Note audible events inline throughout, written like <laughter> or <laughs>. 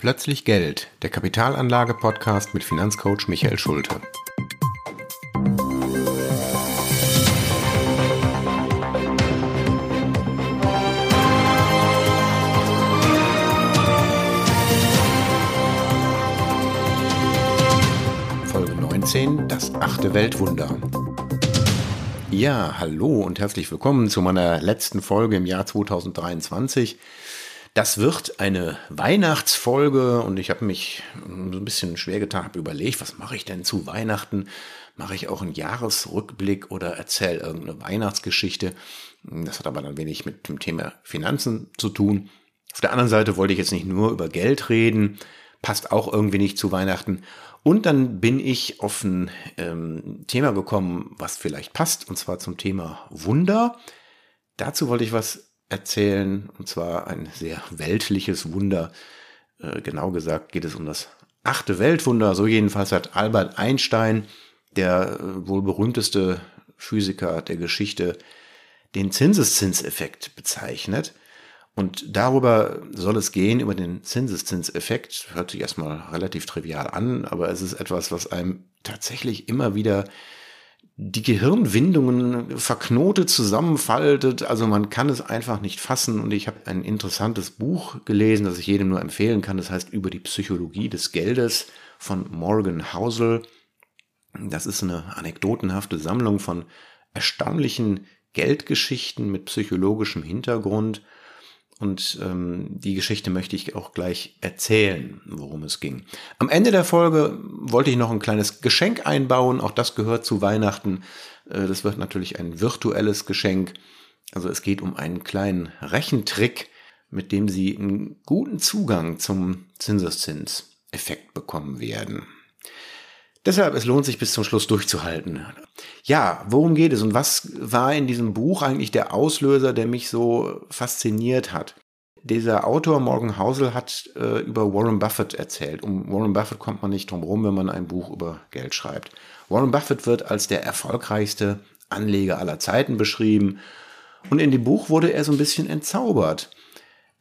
Plötzlich Geld, der Kapitalanlage-Podcast mit Finanzcoach Michael Schulte. Folge 19, das achte Weltwunder. Ja, hallo und herzlich willkommen zu meiner letzten Folge im Jahr 2023. Das wird eine Weihnachtsfolge und ich habe mich so ein bisschen schwer getan, habe überlegt, was mache ich denn zu Weihnachten? Mache ich auch einen Jahresrückblick oder erzähle irgendeine Weihnachtsgeschichte? Das hat aber dann wenig mit dem Thema Finanzen zu tun. Auf der anderen Seite wollte ich jetzt nicht nur über Geld reden, passt auch irgendwie nicht zu Weihnachten. Und dann bin ich auf ein ähm, Thema gekommen, was vielleicht passt, und zwar zum Thema Wunder. Dazu wollte ich was erzählen, und zwar ein sehr weltliches Wunder. Äh, genau gesagt geht es um das achte Weltwunder. So jedenfalls hat Albert Einstein, der äh, wohl berühmteste Physiker der Geschichte, den Zinseszinseffekt bezeichnet. Und darüber soll es gehen, über den Zinseszinseffekt. Hört sich erstmal relativ trivial an, aber es ist etwas, was einem tatsächlich immer wieder die Gehirnwindungen verknotet zusammenfaltet. Also man kann es einfach nicht fassen. Und ich habe ein interessantes Buch gelesen, das ich jedem nur empfehlen kann. Das heißt Über die Psychologie des Geldes von Morgan Housel. Das ist eine anekdotenhafte Sammlung von erstaunlichen Geldgeschichten mit psychologischem Hintergrund. Und ähm, die Geschichte möchte ich auch gleich erzählen, worum es ging. Am Ende der Folge wollte ich noch ein kleines Geschenk einbauen. Auch das gehört zu Weihnachten. Äh, das wird natürlich ein virtuelles Geschenk. Also es geht um einen kleinen Rechentrick, mit dem Sie einen guten Zugang zum Zinseszinseffekt bekommen werden. Deshalb, es lohnt sich bis zum Schluss durchzuhalten. Ja, worum geht es und was war in diesem Buch eigentlich der Auslöser, der mich so fasziniert hat? Dieser Autor Morgan Housel hat äh, über Warren Buffett erzählt. Um Warren Buffett kommt man nicht drum rum, wenn man ein Buch über Geld schreibt. Warren Buffett wird als der erfolgreichste Anleger aller Zeiten beschrieben. Und in dem Buch wurde er so ein bisschen entzaubert.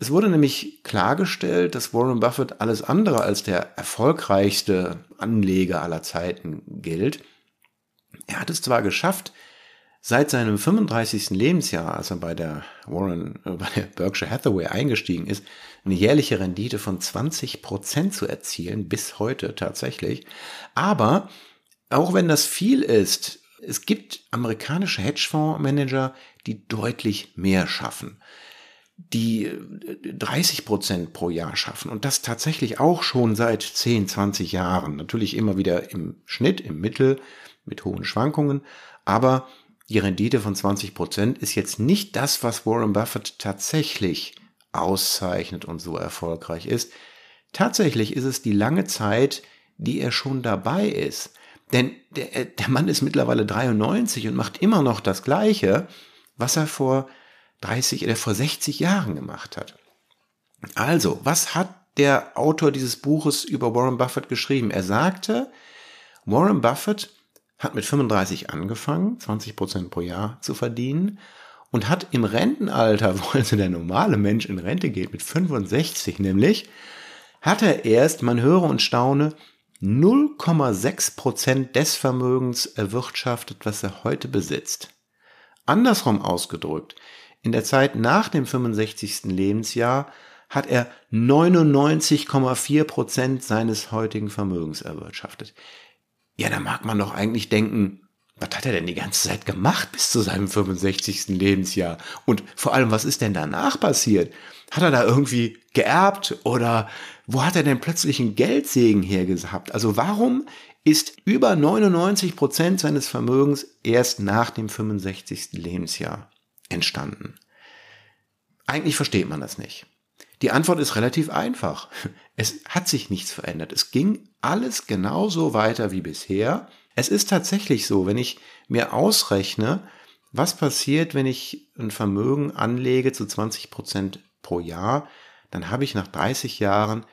Es wurde nämlich klargestellt, dass Warren Buffett alles andere als der erfolgreichste Anleger aller Zeiten gilt. Er hat es zwar geschafft, seit seinem 35. Lebensjahr, als er bei der Warren, äh, bei der Berkshire Hathaway eingestiegen ist, eine jährliche Rendite von 20 Prozent zu erzielen, bis heute tatsächlich. Aber auch wenn das viel ist, es gibt amerikanische Hedgefondsmanager, die deutlich mehr schaffen die 30 äh, Prozent pro Jahr schaffen und das tatsächlich auch schon seit 10, 20 Jahren. Natürlich immer wieder im Schnitt, im Mittel mit hohen Schwankungen, aber die Rendite von 20 Prozent ist jetzt nicht das, was Warren Buffett tatsächlich auszeichnet und so erfolgreich ist. Tatsächlich ist es die lange Zeit, die er schon dabei ist. Denn der, äh, der Mann ist mittlerweile 93 und macht immer noch das Gleiche, was er vor 30 oder vor 60 Jahren gemacht hat. Also, was hat der Autor dieses Buches über Warren Buffett geschrieben? Er sagte, Warren Buffett hat mit 35 angefangen, 20 Prozent pro Jahr zu verdienen und hat im Rentenalter, <laughs> wo also der normale Mensch in Rente geht, mit 65 nämlich, hat er erst, man höre und staune, 0,6 Prozent des Vermögens erwirtschaftet, was er heute besitzt. Andersrum ausgedrückt, in der Zeit nach dem 65. Lebensjahr hat er 99,4 Prozent seines heutigen Vermögens erwirtschaftet. Ja, da mag man doch eigentlich denken, was hat er denn die ganze Zeit gemacht bis zu seinem 65. Lebensjahr? Und vor allem, was ist denn danach passiert? Hat er da irgendwie geerbt oder wo hat er denn plötzlich einen Geldsegen hergehabt? Also warum ist über 99 Prozent seines Vermögens erst nach dem 65. Lebensjahr entstanden? Eigentlich versteht man das nicht. Die Antwort ist relativ einfach. <laughs> Es hat sich nichts verändert. Es ging alles genauso weiter wie bisher. Es ist tatsächlich so, wenn ich mir ausrechne, was passiert, wenn ich ein Vermögen anlege zu 20 Prozent pro Jahr, dann habe ich nach 30 Jahren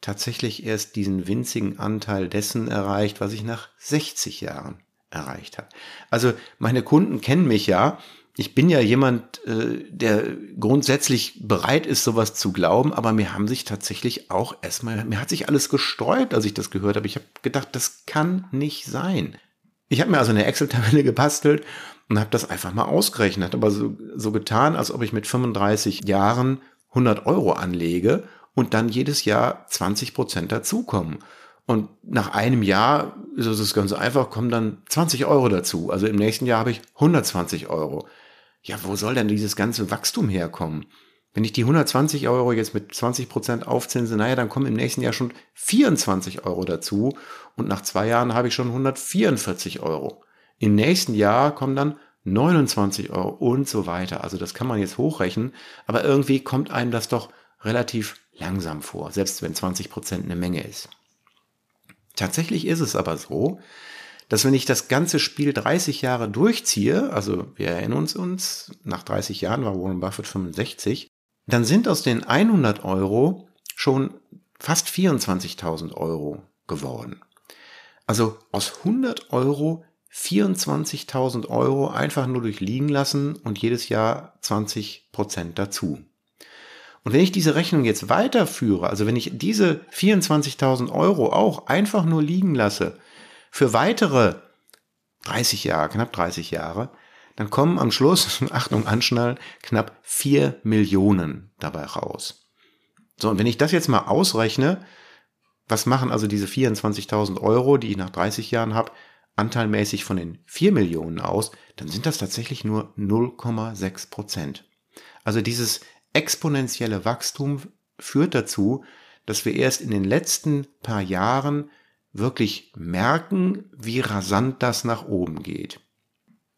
tatsächlich erst diesen winzigen Anteil dessen erreicht, was ich nach 60 Jahren erreicht habe. Also meine Kunden kennen mich ja ich bin ja jemand, äh, der grundsätzlich bereit ist, sowas zu glauben, aber mir haben sich tatsächlich auch erstmal, mir hat sich alles gesträubt, als ich das gehört habe. Ich habe gedacht, das kann nicht sein. Ich habe mir also eine Excel-Tabelle <laughs> gebastelt und habe das einfach mal ausgerechnet, aber so, so getan, als ob ich mit 35 Jahren 100 Euro anlege und dann jedes Jahr 20 Prozent dazukommen. Und nach einem Jahr ist es ganz einfach, kommen dann 20 Euro dazu. Also im nächsten Jahr habe ich 120 Euro. Ja, wo soll denn dieses ganze Wachstum herkommen? Wenn ich die 120 Euro jetzt mit 20 Prozent aufzinse, naja, dann kommen im nächsten Jahr schon 24 Euro dazu und nach zwei Jahren habe ich schon 144 Euro. Im nächsten Jahr kommen dann 29 Euro und so weiter. Also das kann man jetzt hochrechnen, aber irgendwie kommt einem das doch relativ langsam vor, selbst wenn 20 Prozent eine Menge ist. Tatsächlich ist es aber so, dass wenn ich das ganze Spiel 30 Jahre durchziehe, also wir erinnern uns, uns nach 30 Jahren war Warren Buffett 65, dann sind aus den 100 Euro schon fast 24.000 Euro geworden. Also aus 100 Euro 24.000 Euro einfach nur durchliegen lassen und jedes Jahr 20 Prozent dazu. Und wenn ich diese Rechnung jetzt weiterführe, also wenn ich diese 24.000 Euro auch einfach nur liegen lasse für weitere 30 Jahre, knapp 30 Jahre, dann kommen am Schluss, <laughs> Achtung, anschnallen, knapp 4 Millionen dabei raus. So, und wenn ich das jetzt mal ausrechne, was machen also diese 24.000 Euro, die ich nach 30 Jahren habe, anteilmäßig von den 4 Millionen aus, dann sind das tatsächlich nur 0,6 Prozent. Also dieses exponentielle Wachstum führt dazu, dass wir erst in den letzten paar Jahren wirklich merken, wie rasant das nach oben geht.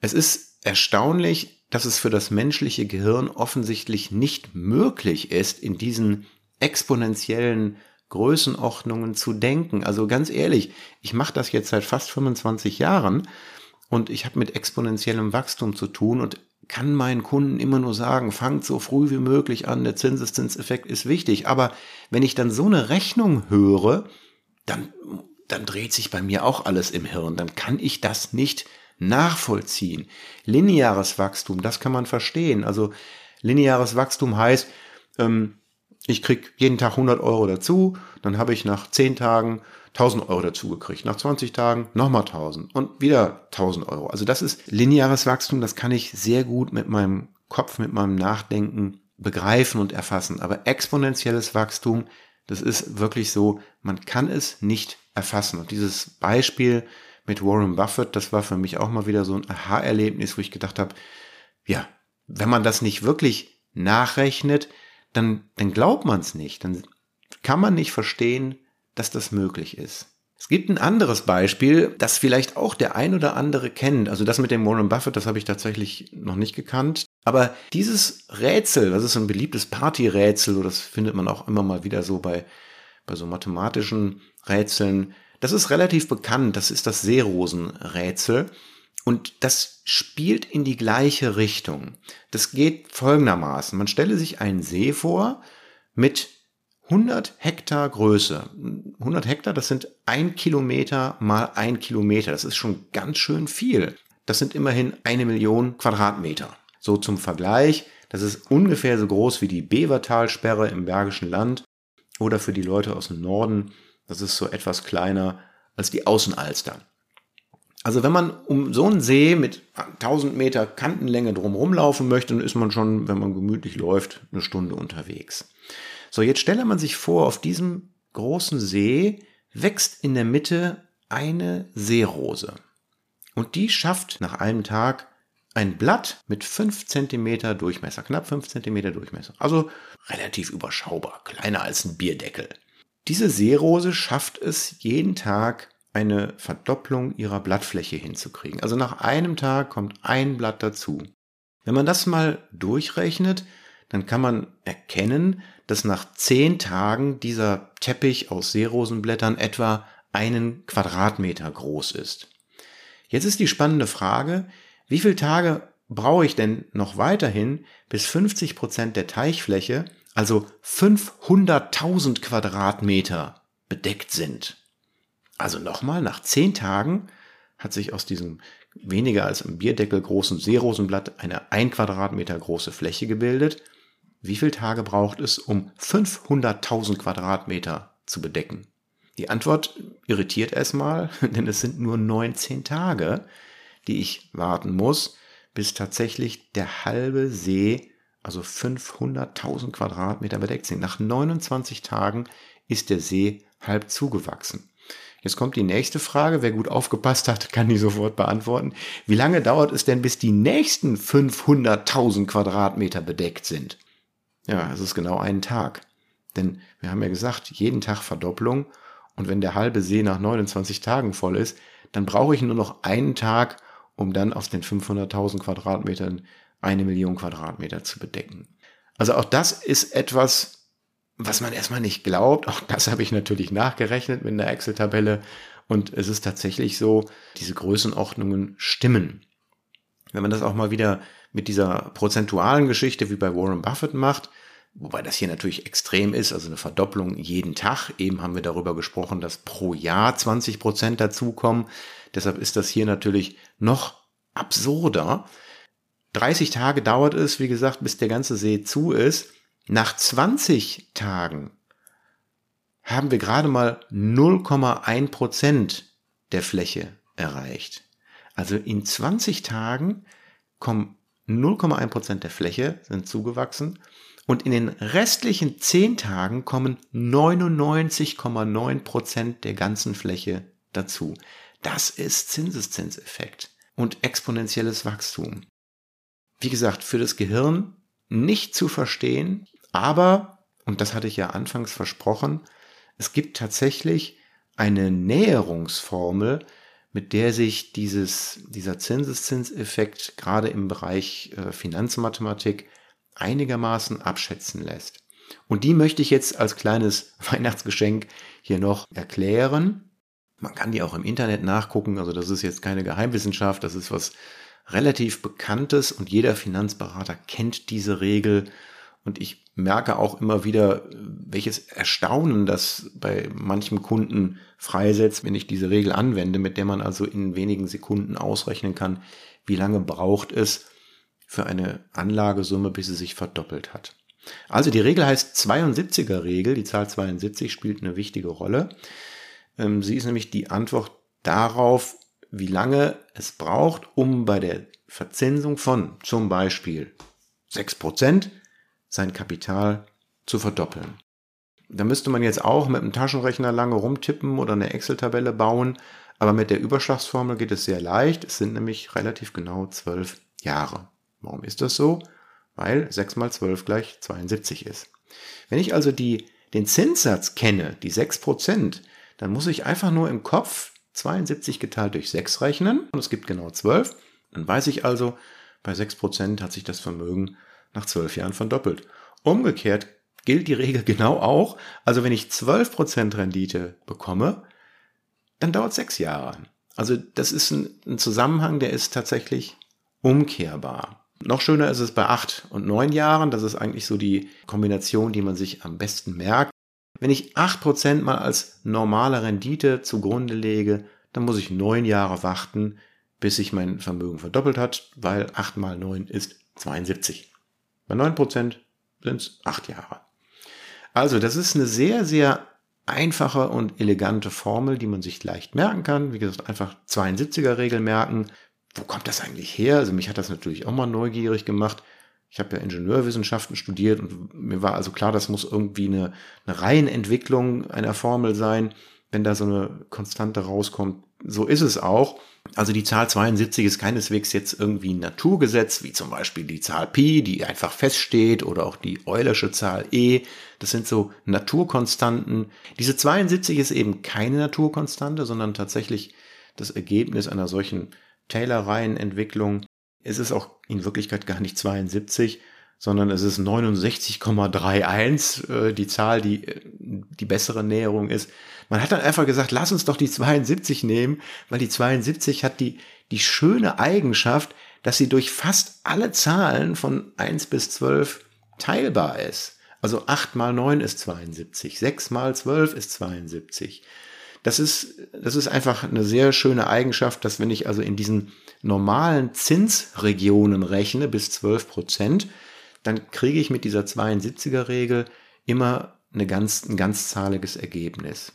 Es ist erstaunlich, dass es für das menschliche Gehirn offensichtlich nicht möglich ist, in diesen exponentiellen Größenordnungen zu denken. Also ganz ehrlich, ich mache das jetzt seit fast 25 Jahren und ich habe mit exponentiellem Wachstum zu tun und kann meinen Kunden immer nur sagen, fangt so früh wie möglich an, der Zinseszinseffekt ist wichtig. Aber wenn ich dann so eine Rechnung höre, dann, dann dreht sich bei mir auch alles im Hirn. Dann kann ich das nicht nachvollziehen. Lineares Wachstum, das kann man verstehen. Also lineares Wachstum heißt, ähm, ich krieg jeden Tag 100 Euro dazu, dann habe ich nach 10 Tagen 1000 Euro dazu gekriegt. Nach 20 Tagen nochmal 1000 und wieder 1000 Euro. Also das ist lineares Wachstum, das kann ich sehr gut mit meinem Kopf, mit meinem Nachdenken begreifen und erfassen. Aber exponentielles Wachstum, das ist wirklich so, man kann es nicht erfassen. Und dieses Beispiel mit Warren Buffett, das war für mich auch mal wieder so ein Aha-Erlebnis, wo ich gedacht habe, ja, wenn man das nicht wirklich nachrechnet, dann, dann glaubt man es nicht. Dann kann man nicht verstehen, dass das möglich ist. Es gibt ein anderes Beispiel, das vielleicht auch der ein oder andere kennt. Also das mit dem Warren Buffett, das habe ich tatsächlich noch nicht gekannt. Aber dieses Rätsel, das ist ein beliebtes Partyrätsel, das findet man auch immer mal wieder so bei, bei so mathematischen Rätseln. Das ist relativ bekannt. Das ist das Seerosenrätsel. Und das spielt in die gleiche Richtung. Das geht folgendermaßen. Man stelle sich einen See vor mit 100 Hektar Größe. 100 Hektar, das sind ein Kilometer mal ein Kilometer. Das ist schon ganz schön viel. Das sind immerhin eine Million Quadratmeter. So zum Vergleich, das ist ungefähr so groß wie die Bevertalsperre im Bergischen Land oder für die Leute aus dem Norden, das ist so etwas kleiner als die Außenalster. Also wenn man um so einen See mit 1000 Meter Kantenlänge drumherum laufen möchte, dann ist man schon, wenn man gemütlich läuft, eine Stunde unterwegs. So, jetzt stelle man sich vor, auf diesem großen See wächst in der Mitte eine Seerose. Und die schafft nach einem Tag ein Blatt mit 5 cm Durchmesser, knapp 5 cm Durchmesser. Also relativ überschaubar, kleiner als ein Bierdeckel. Diese Seerose schafft es jeden Tag eine Verdopplung ihrer Blattfläche hinzukriegen. Also nach einem Tag kommt ein Blatt dazu. Wenn man das mal durchrechnet, dann kann man erkennen, dass nach zehn Tagen dieser Teppich aus Seerosenblättern etwa einen Quadratmeter groß ist. Jetzt ist die spannende Frage, wie viele Tage brauche ich denn noch weiterhin, bis 50 Prozent der Teichfläche, also 500.000 Quadratmeter, bedeckt sind? Also nochmal, nach zehn Tagen hat sich aus diesem weniger als im Bierdeckel großen Seerosenblatt eine ein Quadratmeter große Fläche gebildet. Wie viele Tage braucht es, um 500.000 Quadratmeter zu bedecken? Die Antwort irritiert erstmal, <laughs> denn es sind nur 19 Tage, die ich warten muss, bis tatsächlich der halbe See, also 500.000 Quadratmeter bedeckt sind. Nach 29 Tagen ist der See halb zugewachsen. Jetzt kommt die nächste Frage. Wer gut aufgepasst hat, kann die sofort beantworten. Wie lange dauert es denn, bis die nächsten 500.000 Quadratmeter bedeckt sind? Ja, es ist genau einen Tag. Denn wir haben ja gesagt, jeden Tag Verdopplung. Und wenn der halbe See nach 29 Tagen voll ist, dann brauche ich nur noch einen Tag, um dann aus den 500.000 Quadratmetern eine Million Quadratmeter zu bedecken. Also auch das ist etwas, was man erstmal nicht glaubt, auch das habe ich natürlich nachgerechnet mit einer Excel-Tabelle und es ist tatsächlich so, diese Größenordnungen stimmen. Wenn man das auch mal wieder mit dieser prozentualen Geschichte wie bei Warren Buffett macht, wobei das hier natürlich extrem ist, also eine Verdopplung jeden Tag. Eben haben wir darüber gesprochen, dass pro Jahr 20 Prozent dazukommen. Deshalb ist das hier natürlich noch absurder. 30 Tage dauert es, wie gesagt, bis der ganze See zu ist. Nach 20 Tagen haben wir gerade mal 0,1 Prozent der Fläche erreicht. Also in 20 Tagen kommen 0,1 Prozent der Fläche sind zugewachsen und in den restlichen 10 Tagen kommen 99,9 Prozent der ganzen Fläche dazu. Das ist Zinseszinseffekt und exponentielles Wachstum. Wie gesagt, für das Gehirn nicht zu verstehen, aber, und das hatte ich ja anfangs versprochen, es gibt tatsächlich eine Näherungsformel, mit der sich dieses, dieser Zinseszinseffekt gerade im Bereich äh, Finanzmathematik einigermaßen abschätzen lässt. Und die möchte ich jetzt als kleines <laughs> Weihnachtsgeschenk hier noch erklären. Man kann die auch im Internet nachgucken, also das ist jetzt keine Geheimwissenschaft, das ist was relativ Bekanntes und jeder Finanzberater kennt diese Regel und ich merke auch immer wieder, welches Erstaunen das bei manchem Kunden freisetzt, wenn ich diese Regel anwende, mit der man also in wenigen Sekunden ausrechnen kann, wie lange braucht es für eine Anlagesumme, bis sie sich verdoppelt hat. Also die Regel heißt 72er Regel. Die Zahl 72 spielt eine wichtige Rolle. Ähm, sie ist nämlich die Antwort darauf, wie lange es braucht, um bei der Verzinsung von zum Beispiel 6% sein Kapital zu verdoppeln. Da müsste man jetzt auch mit einem Taschenrechner lange rumtippen oder eine Excel-Tabelle bauen, aber mit der Überschlagsformel geht es sehr leicht. Es sind nämlich relativ genau zwölf Jahre. Warum ist das so? Weil 6 mal 12 gleich 72 ist. Wenn ich also die, den Zinssatz kenne, die 6%, dann muss ich einfach nur im Kopf 72 geteilt durch 6 rechnen und es gibt genau 12. Dann weiß ich also, bei 6% hat sich das Vermögen nach zwölf Jahren verdoppelt. Umgekehrt gilt die Regel genau auch. Also wenn ich 12% Rendite bekomme, dann dauert sechs Jahre. Also das ist ein, ein, Zusammenhang, der ist tatsächlich umkehrbar. Noch schöner ist es bei acht und neun Jahren. Das ist eigentlich so die Kombination, die man sich am besten merkt. Wenn ich acht Prozent mal als normale Rendite zugrunde lege, dann muss ich neun Jahre warten, bis sich mein Vermögen verdoppelt hat, weil acht mal neun ist 72. Bei 9% sind es 8 Jahre. Also, das ist eine sehr, sehr einfache und elegante Formel, die man sich leicht merken kann. Wie gesagt, einfach 72er Regel merken. Wo kommt das eigentlich her? Also mich hat das natürlich auch mal neugierig gemacht. Ich habe ja Ingenieurwissenschaften studiert und mir war also klar, das muss irgendwie eine, eine Reihenentwicklung einer Formel sein, wenn da so eine Konstante rauskommt. So ist es auch. Also die Zahl 72 ist keineswegs jetzt irgendwie ein Naturgesetz, wie zum Beispiel die Zahl Pi, die einfach feststeht, oder auch die Eulersche Zahl E. Das sind so Naturkonstanten. Diese 72 ist eben keine Naturkonstante, sondern tatsächlich das Ergebnis einer solchen Taylor-Reihenentwicklung. Es ist auch in Wirklichkeit gar nicht 72, sondern es ist 69,31, äh, die Zahl, die äh, die bessere Näherung ist. Man hat dann einfach gesagt, lass uns doch die 72 nehmen, weil die 72 hat die, die schöne Eigenschaft, dass sie durch fast alle Zahlen von 1 bis 12 teilbar ist. Also 8 mal 9 ist 72, 6 mal 12 ist 72. Das ist, das ist einfach eine sehr schöne Eigenschaft, dass wenn ich also in diesen normalen Zinsregionen rechne bis 12 Prozent, dann kriege ich mit dieser 72er Regel immer eine ganz, ein ganzzahliges Ergebnis.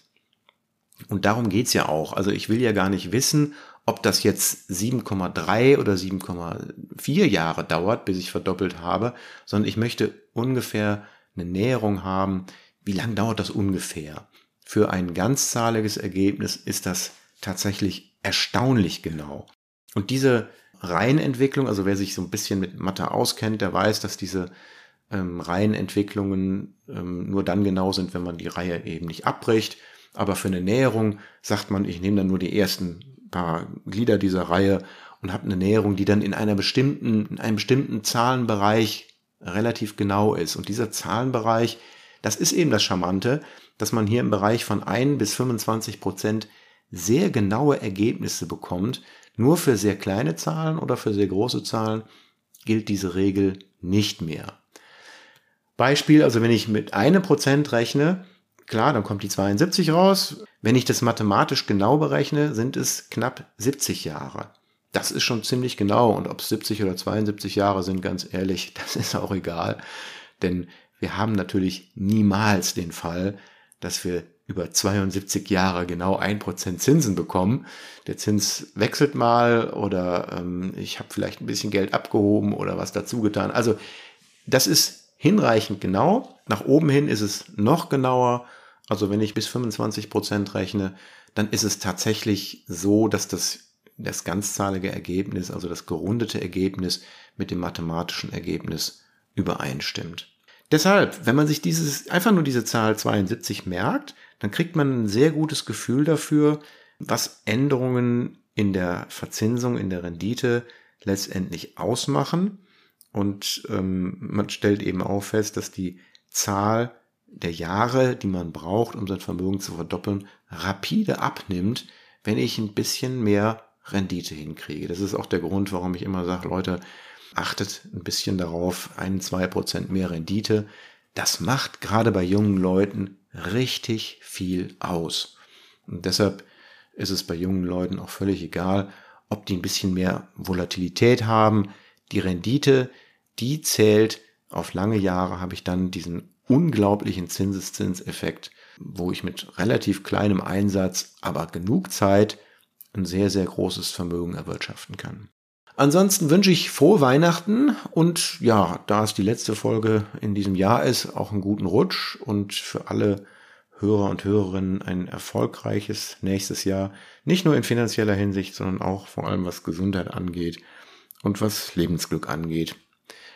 Und darum geht's ja auch. Also ich will ja gar nicht wissen, ob das jetzt 7,3 oder 7,4 Jahre dauert, bis ich verdoppelt habe, sondern ich möchte ungefähr eine Näherung haben, wie lang dauert das ungefähr. Für ein ganzzahliges Ergebnis ist das tatsächlich erstaunlich genau. Und diese Reihenentwicklung, also wer sich so ein bisschen mit Mathe auskennt, der weiß, dass diese ähm, Reihenentwicklungen ähm, nur dann genau sind, wenn man die Reihe eben nicht abbricht. Aber für eine Näherung sagt man, ich nehme dann nur die ersten paar Glieder dieser Reihe und habe eine Näherung, die dann in einer bestimmten, in einem bestimmten Zahlenbereich relativ genau ist. Und dieser Zahlenbereich, das ist eben das Charmante, dass man hier im Bereich von 1 bis 25 Prozent sehr genaue Ergebnisse bekommt. Nur für sehr kleine Zahlen oder für sehr große Zahlen gilt diese Regel nicht mehr. Beispiel, also wenn ich mit einem Prozent rechne, klar, dann kommt die 72 raus. Wenn ich das mathematisch genau berechne, sind es knapp 70 Jahre. Das ist schon ziemlich genau. Und ob es 70 oder 72 Jahre sind, ganz ehrlich, <laughs> das ist auch egal. Denn wir haben natürlich niemals den Fall, dass wir über 72 Jahre genau ein Prozent Zinsen bekommen. Der Zins wechselt mal oder ähm, ich habe vielleicht ein bisschen Geld abgehoben oder was dazu getan. Also das ist hinreichend genau. Nach oben hin ist es noch genauer. Also wenn ich bis 25 Prozent rechne, dann ist es tatsächlich so, dass das, das ganzzahlige Ergebnis, also das gerundete Ergebnis mit dem mathematischen Ergebnis übereinstimmt. Deshalb, wenn man sich dieses, einfach nur diese Zahl 72 merkt, dann kriegt man ein sehr gutes Gefühl dafür, was Änderungen in der Verzinsung, in der Rendite letztendlich ausmachen. Und ähm, man stellt eben auch fest, dass die Zahl der Jahre, die man braucht, um sein Vermögen zu verdoppeln, rapide abnimmt, wenn ich ein bisschen mehr Rendite hinkriege. Das ist auch der Grund, warum ich immer sage, Leute, achtet ein bisschen darauf, ein, zwei Prozent mehr Rendite. Das macht gerade bei jungen Leuten richtig viel aus. Und deshalb ist es bei jungen Leuten auch völlig egal, ob die ein bisschen mehr Volatilität haben. Die Rendite, die zählt auf lange Jahre, habe ich dann diesen unglaublichen Zinseszinseffekt, wo ich mit relativ kleinem Einsatz, aber genug Zeit ein sehr, sehr großes Vermögen erwirtschaften kann. Ansonsten wünsche ich frohe Weihnachten und ja, da es die letzte Folge in diesem Jahr ist, auch einen guten Rutsch und für alle Hörer und Hörerinnen ein erfolgreiches nächstes Jahr, nicht nur in finanzieller Hinsicht, sondern auch vor allem was Gesundheit angeht und was Lebensglück angeht.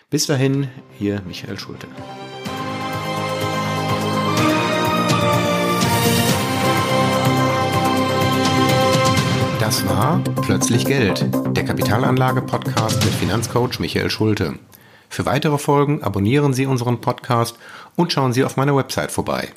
Bis dahin, hier Michael Schulte. Das war Plötzlich Geld, der Kapitalanlage-Podcast mit Finanzcoach Michael Schulte. Für weitere Folgen abonnieren Sie unseren Podcast und schauen Sie auf meiner Website vorbei